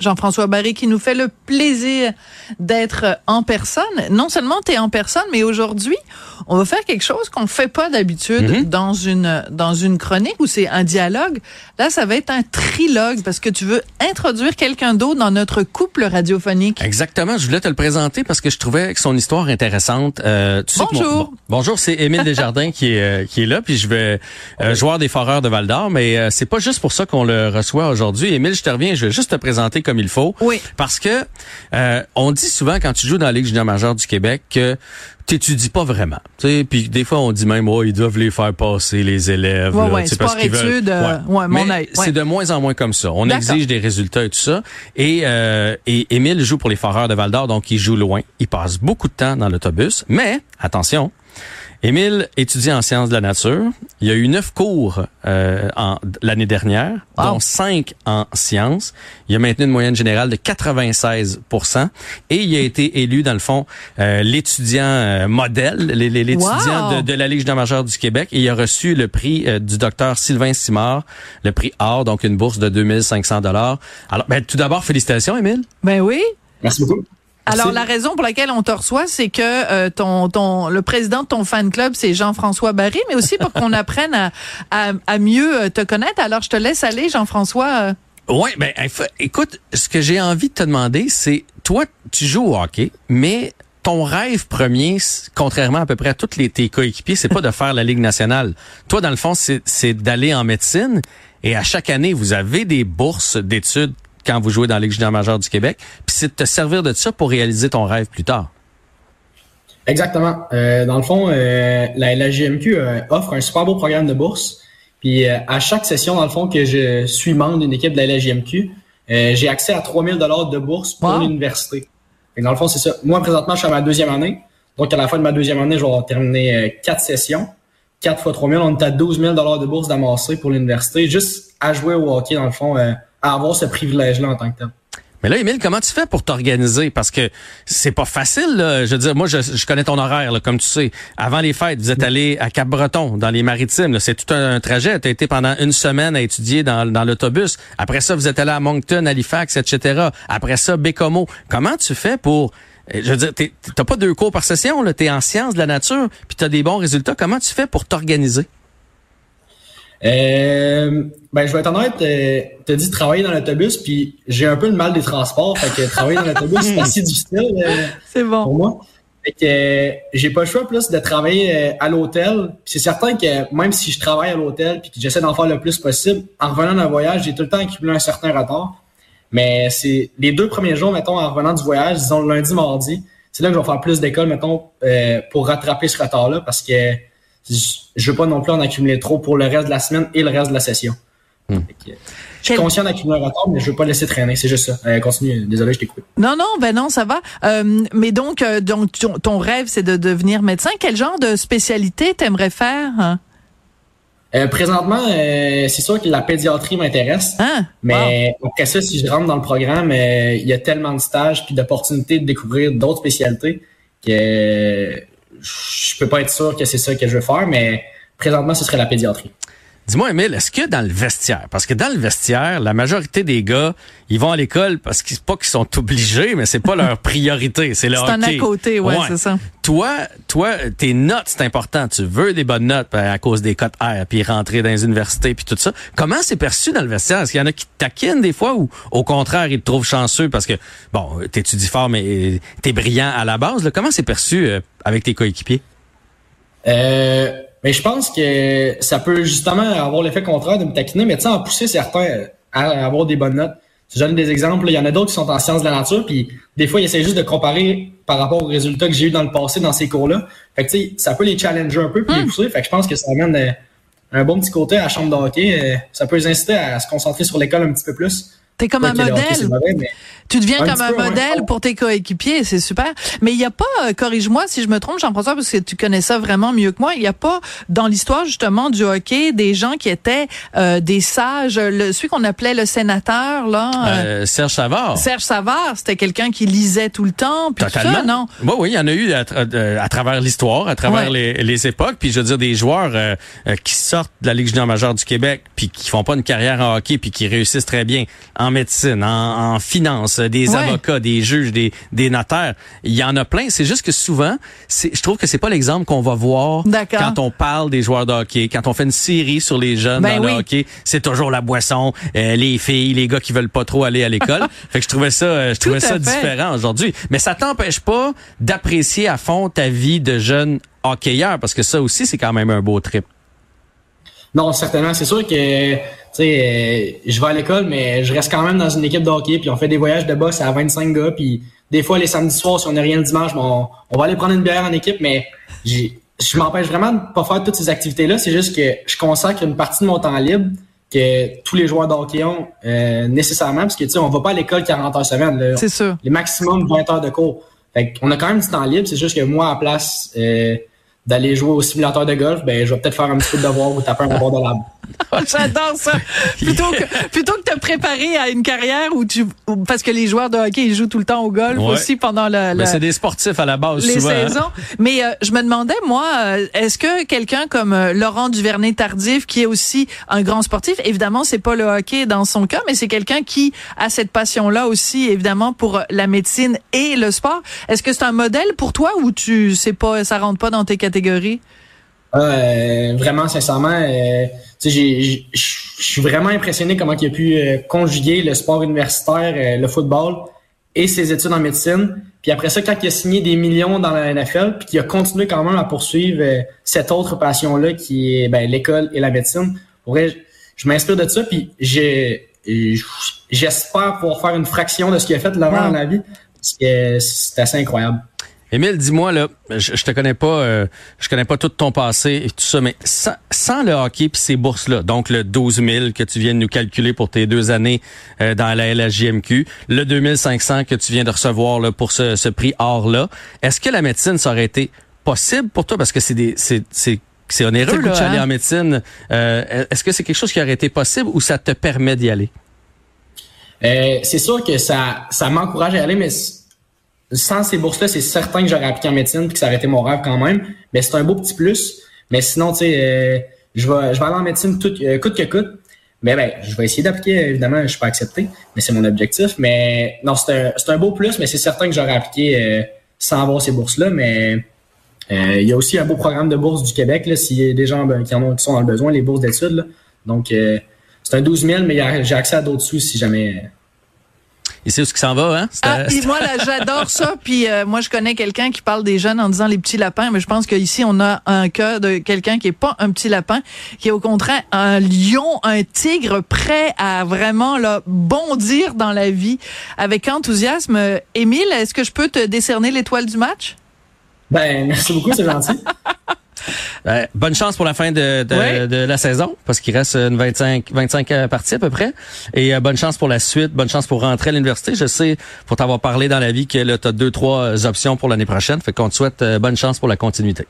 Jean-François Barry qui nous fait le plaisir d'être en personne. Non seulement tu es en personne, mais aujourd'hui, on va faire quelque chose qu'on ne fait pas d'habitude mm-hmm. dans une dans une chronique où c'est un dialogue. Là, ça va être un trilogue parce que tu veux introduire quelqu'un d'autre dans notre couple radiophonique. Exactement, je voulais te le présenter parce que je trouvais que son histoire intéressante. Euh, tu bonjour. bonjour, c'est Émile Desjardins qui est euh, qui est là puis je vais euh, joueur des Foreurs de Val d'Or, mais euh, c'est pas juste pour ça qu'on le reçoit aujourd'hui. Émile, je te reviens, je vais juste te présenter comme il faut. Oui. Parce que euh, on dit souvent quand tu joues dans la Ligue junior majeure du Québec que t'étudies pas vraiment. Puis des fois on dit même oh, ils doivent les faire passer les élèves. Ouais, ouais, parce qu'ils veulent. Euh, ouais. mon C'est de moins en moins comme ça. On exige des résultats et tout ça. Et, euh, et Émile joue pour les Foreurs de Val d'Or, donc il joue loin. Il passe beaucoup de temps dans l'autobus. Mais attention, Émile étudie en sciences de la nature. Il y a eu neuf cours euh, l'année dernière, dont cinq en sciences. Il a maintenu une moyenne générale de 96% et il a été élu, dans le fond, euh, l'étudiant euh, modèle, l'étudiant de, la Ligue majeure du Québec. Et il a reçu le prix euh, du docteur Sylvain Simard, le prix Or, donc une bourse de 2500 dollars. Alors, ben, tout d'abord, félicitations, Émile. Ben oui. Merci beaucoup. Alors la raison pour laquelle on te reçoit, c'est que euh, ton, ton le président de ton fan club, c'est Jean-François Barry, mais aussi pour qu'on apprenne à, à, mieux euh, te connaître. Alors je te laisse aller, Jean-François. Oui, ben écoute, ce que j'ai envie de te demander, c'est toi, tu joues au hockey, mais ton rêve premier, contrairement à peu près à tous les tes coéquipiers, c'est pas de faire la Ligue nationale. Toi, dans le fond, c'est d'aller en médecine. Et à chaque année, vous avez des bourses d'études quand vous jouez dans la Ligue junior majeure du Québec, puis c'est de te servir de ça pour réaliser ton rêve plus tard. Exactement. Euh, dans le fond, euh, la, la GMQ euh, offre un super beau programme de bourse. Puis à chaque session, dans le fond, que je suis membre d'une équipe de la LGMQ, j'ai accès à 3000 dollars de bourse pour l'université. Dans le fond, c'est ça. Moi, présentement, je suis à ma deuxième année. Donc, à la fin de ma deuxième année, je vais terminer quatre sessions. 4 fois 3000, on est à 12 000 dollars de bourse d'amasser pour l'université, juste à jouer au hockey, dans le fond, à avoir ce privilège-là en tant que tel. Mais là, Émile, comment tu fais pour t'organiser? Parce que c'est pas facile. Là. Je veux dire, moi, je, connais ton horaire, là, comme tu sais. Avant les fêtes, vous êtes allé à Cap-Breton, dans les Maritimes. C'est tout un, trajet. Tu as été pendant une semaine à étudier dans, dans l'autobus. Après ça, vous êtes allé à Moncton, Halifax, etc. Après ça, Bécomo. Comment tu fais pour... Eh, je veux dire, t'as pas deux cours par session. Tu es en sciences de la nature, puis tu as des bons résultats. Comment tu fais pour t'organiser? Euh, ben, je vais être honnête, euh, t'as dit travailler dans l'autobus, puis j'ai un peu le mal des transports, fait que travailler dans l'autobus, c'est assez difficile euh, c'est bon. pour moi. Fait que euh, j'ai pas le choix plus de travailler à l'hôtel. c'est certain que même si je travaille à l'hôtel puis que j'essaie d'en faire le plus possible, en revenant d'un voyage, j'ai tout le temps accumulé un certain retard. Mais c'est les deux premiers jours, mettons, en revenant du voyage, disons lundi, mardi, c'est là que je vais faire plus d'école, mettons, pour rattraper ce retard-là, parce que je veux pas non plus en accumuler trop pour le reste de la semaine et le reste de la session. Hmm. je suis conscient d'accumuler un retard, mais je veux pas laisser traîner. C'est juste ça. Euh, continue. Désolé, je t'écoute. Non, non, ben non, ça va. Euh, mais donc, euh, donc ton, rêve, c'est de devenir médecin. Quel genre de spécialité t'aimerais faire? Hein? présentement, c'est sûr que la pédiatrie m'intéresse. Ah, mais après ça, si je rentre dans le programme, il y a tellement de stages puis d'opportunités de découvrir d'autres spécialités que je peux pas être sûr que c'est ça que je veux faire, mais présentement, ce serait la pédiatrie. Dis-moi, Emile, est-ce que dans le vestiaire, parce que dans le vestiaire, la majorité des gars, ils vont à l'école parce qu'ils pas qu'ils sont obligés, mais c'est pas leur priorité, c'est leur C'est un à côté, ouais, c'est ça. Toi, toi, tes notes, c'est important. Tu veux des bonnes notes ben, à cause des cotes R, puis rentrer dans les universités, puis tout ça. Comment c'est perçu dans le vestiaire? Est-ce qu'il y en a qui taquinent des fois ou au contraire, ils te trouvent chanceux parce que, bon, t'étudies fort, mais t'es brillant à la base. Comment c'est perçu euh, avec tes coéquipiers? Euh mais je pense que ça peut justement avoir l'effet contraire de me taquiner, mais tu sais, en pousser certains à avoir des bonnes notes. Je donne des exemples, il y en a d'autres qui sont en sciences de la nature, puis des fois, ils essaient juste de comparer par rapport aux résultats que j'ai eu dans le passé dans ces cours-là. Fait que tu sais, ça peut les challenger un peu puis les hmm. pousser. Fait que je pense que ça amène euh, un bon petit côté à la chambre de hockey. Euh, ça peut les inciter à se concentrer sur l'école un petit peu plus. T'es comme un modèle. Tu deviens comme un modèle pour tes coéquipiers, c'est super. Mais il n'y a pas, euh, corrige-moi si je me trompe, Jean-François, parce que tu connais ça vraiment mieux que moi, il n'y a pas dans l'histoire justement du hockey des gens qui étaient euh, des sages, le, celui qu'on appelait le sénateur, là. Euh, Serge Savard. Serge Savard, c'était quelqu'un qui lisait tout le temps. Puis Totalement. ça, non? Oui, oui, il y en a eu à, à travers l'histoire, à travers les, les, époques. Puis je veux dire, des joueurs qui sortent de la Ligue junior majeure du Québec, puis qui font pas une carrière en hockey, puis qui réussissent très bien en médecine, en, en finance, des avocats, des juges, des, des notaires. Il y en a plein. C'est juste que souvent, je trouve que c'est pas l'exemple qu'on va voir quand on parle des joueurs de hockey, quand on fait une série sur les jeunes ben dans le hockey. C'est toujours la boisson, euh, les filles, les gars qui veulent pas trop aller à l'école. fait que je trouvais ça, euh, je trouvais ça différent aujourd'hui. Mais ça t'empêche pas d'apprécier à fond ta vie de jeune hockeyeur parce que ça aussi c'est quand même un beau trip. Non, certainement. C'est sûr que tu sais, euh, je vais à l'école, mais je reste quand même dans une équipe de hockey, puis on fait des voyages de boss à 25 gars, puis des fois, les samedis soirs, si on n'a rien le dimanche, on, on va aller prendre une bière en équipe, mais je m'empêche vraiment de pas faire toutes ces activités-là. C'est juste que je consacre une partie de mon temps libre que tous les joueurs de hockey ont euh, nécessairement, parce que tu sais, on va pas à l'école 40 heures semaine. C'est sûr. Les maximum 20 heures de cours. Fait on a quand même du temps libre, c'est juste que moi, à place euh, d'aller jouer au simulateur de golf, ben je vais peut-être faire un petit peu de devoir ou taper un bord de lab. J'adore ça. Plutôt que plutôt que te préparer à une carrière où tu parce que les joueurs de hockey ils jouent tout le temps au golf aussi pendant la, Mais c'est des sportifs à la base les souvent. Hein. saisons. Mais euh, je me demandais moi euh, est-ce que quelqu'un comme euh, Laurent Duvernay Tardif qui est aussi un grand sportif, évidemment c'est pas le hockey dans son cas mais c'est quelqu'un qui a cette passion là aussi évidemment pour la médecine et le sport. Est-ce que c'est un modèle pour toi ou tu sais pas ça rentre pas dans tes catégories? Euh, vraiment, sincèrement, euh, je suis vraiment impressionné comment il a pu euh, conjuguer le sport universitaire, euh, le football et ses études en médecine. Puis après ça, quand il a signé des millions dans la NFL, puis qu'il a continué quand même à poursuivre cette autre passion-là qui est ben, l'école et la médecine, pour vrai, je, m'inspire de ça, puis j'espère pouvoir faire une fraction de ce qu'il a fait Laurent dans la vie. C'est assez incroyable. Émile, dis-moi là, je, je, te connais pas, euh, je connais pas tout ton passé et tout ça, mais sans, le hockey puis ces bourses là, donc le 12 000 que tu viens de nous calculer pour tes deux années euh, dans la LHJMQ, le 2500 que tu viens de recevoir là, pour ce, ce prix or là, est-ce que la médecine ça aurait été possible pour toi? Parce que c'est des c'est c'est c'est onéreux là, aller en médecine. Euh, est-ce que c'est quelque chose qui aurait été possible ou ça te permet d'y aller? c'est sûr que ça, ça m'encourage à y aller, mais sans ces bourses-là, c'est certain que j'aurais appliqué en médecine puis que ça aurait été mon rêve quand même. Mais c'est un beau petit plus. Mais sinon, tu sais, euh, je vais, je vais aller en médecine tout, euh, coûte que coûte. Mais ben, je vais essayer d'appliquer. Évidemment, je suis pas accepté, mais c'est mon objectif. Mais non, c'est un, un beau plus, mais c'est certain que j'aurais appliqué euh, sans avoir ces bourses-là. Mais il y a aussi un beau programme de bourse du Québec, là, s'il y a des gens ben, qui en ont, qui sont dans le besoin, les bourses d'études. Donc, c'est un 12 000, mais j'ai accès à d'autres sous si jamais il sait où ce qui s'en va, hein? Ah, moi, là, j'adore ça. Puis euh, moi, je connais quelqu'un qui parle des jeunes en disant les petits lapins, mais je pense qu'ici, on a un cas de quelqu'un qui est pas un petit lapin, qui est au contraire un lion, un tigre prêt à vraiment là, bondir dans la vie avec enthousiasme. Émile, est-ce que je peux te décerner l'étoile du match? Ben, merci beaucoup, c'est gentil. Euh, bonne chance pour la fin de, de, la saison, parce qu'il reste une 25, 25 euh, parties à peu près. Et euh, bonne chance pour la suite, bonne chance pour rentrer à l'université. Je sais, pour t'avoir parlé dans la vie, que tu as deux, trois options pour l'année prochaine. Fait qu'on te souhaite bonne chance pour la continuité.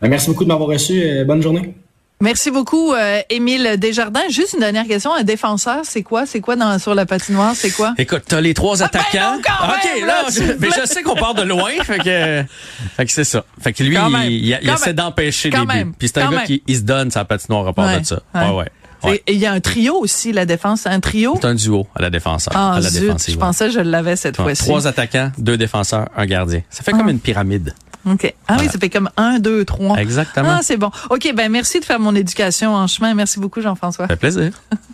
Ben, merci beaucoup de m'avoir reçu. bonne journée. Merci beaucoup, euh, Émile Desjardins. Juste une dernière question. Un défenseur, c'est quoi? C'est quoi dans, sur la patinoire? C'est quoi? Écoute, t'as les trois ah, attaquants. OK, là, je, mais je sais qu'on part de loin. fait que, fait que c'est ça. Fait que lui, il, il, essaie d'empêcher les buts. Puis c'est un gars qui il se donne sa patinoire à part de ça. Ouais, ouais. Et il y a un trio aussi, la défense. Un trio? C'est un duo à la défense. Ah, à la Je pensais que je l'avais cette fois-ci. Trois attaquants, deux défenseurs, un gardien. Ça fait comme ah. une pyramide. OK. Ah oui, ça fait comme un, deux, trois. Exactement. Ah, c'est bon. OK, ben merci de faire mon éducation en chemin. Merci beaucoup, Jean-François. Ça fait plaisir.